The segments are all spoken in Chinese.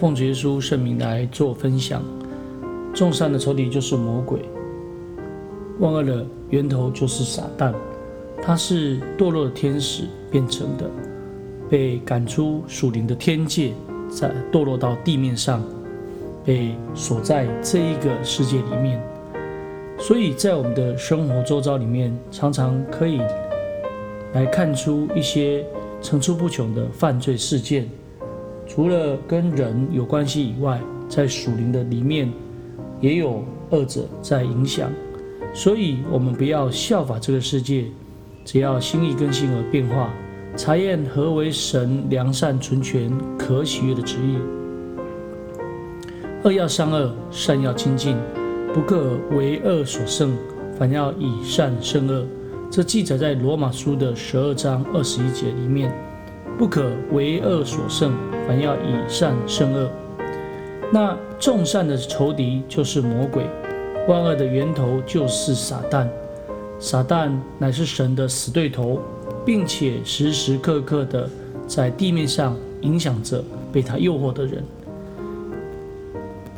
奉主耶稣圣名来做分享。众善的仇敌就是魔鬼，万恶的源头就是撒旦，他是堕落的天使变成的，被赶出属灵的天界，再堕落到地面上，被锁在这一个世界里面。所以在我们的生活周遭里面，常常可以来看出一些层出不穷的犯罪事件。除了跟人有关系以外，在属灵的里面也有恶者在影响，所以我们不要效法这个世界，只要心意更新而变化，查验何为神良善、纯全、可喜悦的旨意。恶要善恶，善要亲近，不可为恶所胜，反要以善胜恶。这记载在罗马书的十二章二十一节里面。不可为恶所胜，反要以善胜恶。那众善的仇敌就是魔鬼，万恶的源头就是撒旦。撒旦乃是神的死对头，并且时时刻刻的在地面上影响着被他诱惑的人，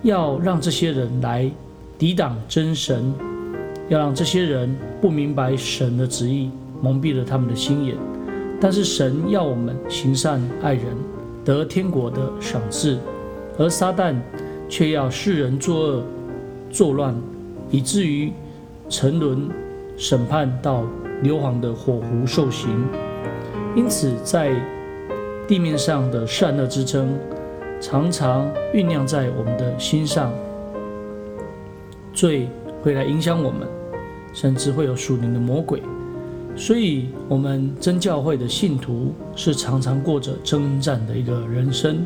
要让这些人来抵挡真神，要让这些人不明白神的旨意，蒙蔽了他们的心眼。但是神要我们行善爱人，得天国的赏赐，而撒旦却要世人作恶作乱，以至于沉沦审判到硫磺的火湖受刑。因此，在地面上的善恶之争，常常酝酿在我们的心上，罪会来影响我们，甚至会有属灵的魔鬼。所以，我们真教会的信徒是常常过着征战的一个人生。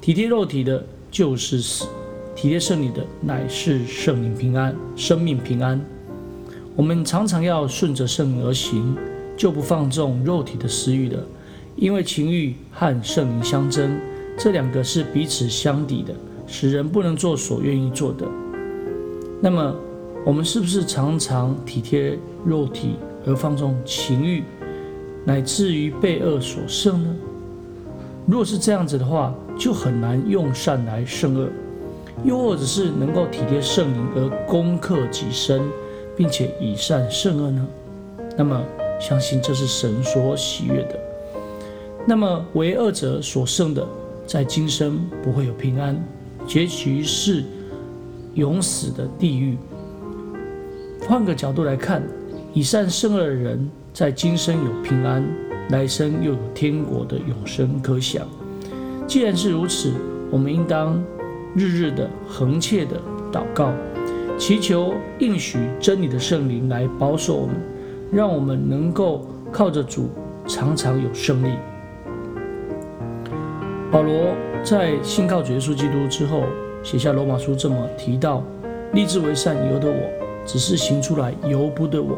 体贴肉体的，就是死；体贴圣灵的，乃是圣灵平安、生命平安。我们常常要顺着圣灵而行，就不放纵肉体的私欲了。因为情欲和圣灵相争，这两个是彼此相抵的，使人不能做所愿意做的。那么，我们是不是常常体贴肉体？而放纵情欲，乃至于被恶所胜呢？如果是这样子的话，就很难用善来胜恶；又或者是能够体贴圣灵而攻克己身，并且以善胜恶呢？那么，相信这是神所喜悦的。那么，为恶者所胜的，在今生不会有平安，结局是永死的地狱。换个角度来看。以善胜恶的人，在今生有平安，来生又有天国的永生可享。既然是如此，我们应当日日的恒切的祷告，祈求应许真理的圣灵来保守我们，让我们能够靠着主常常有胜利。保罗在信靠主耶稣基督之后，写下罗马书这么提到：立志为善由得我，只是行出来由不得我。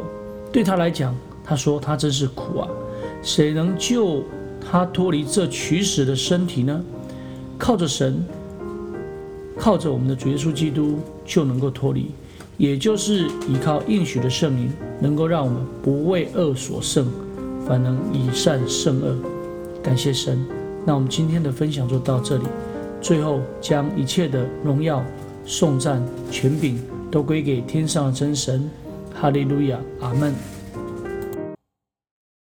对他来讲，他说他真是苦啊！谁能救他脱离这取死的身体呢？靠着神，靠着我们的主耶稣基督，就能够脱离。也就是依靠应许的圣灵，能够让我们不为恶所胜，反能以善胜恶。感谢神！那我们今天的分享就到这里。最后，将一切的荣耀、颂赞、权柄都归给天上的真神。哈利路亚，阿门。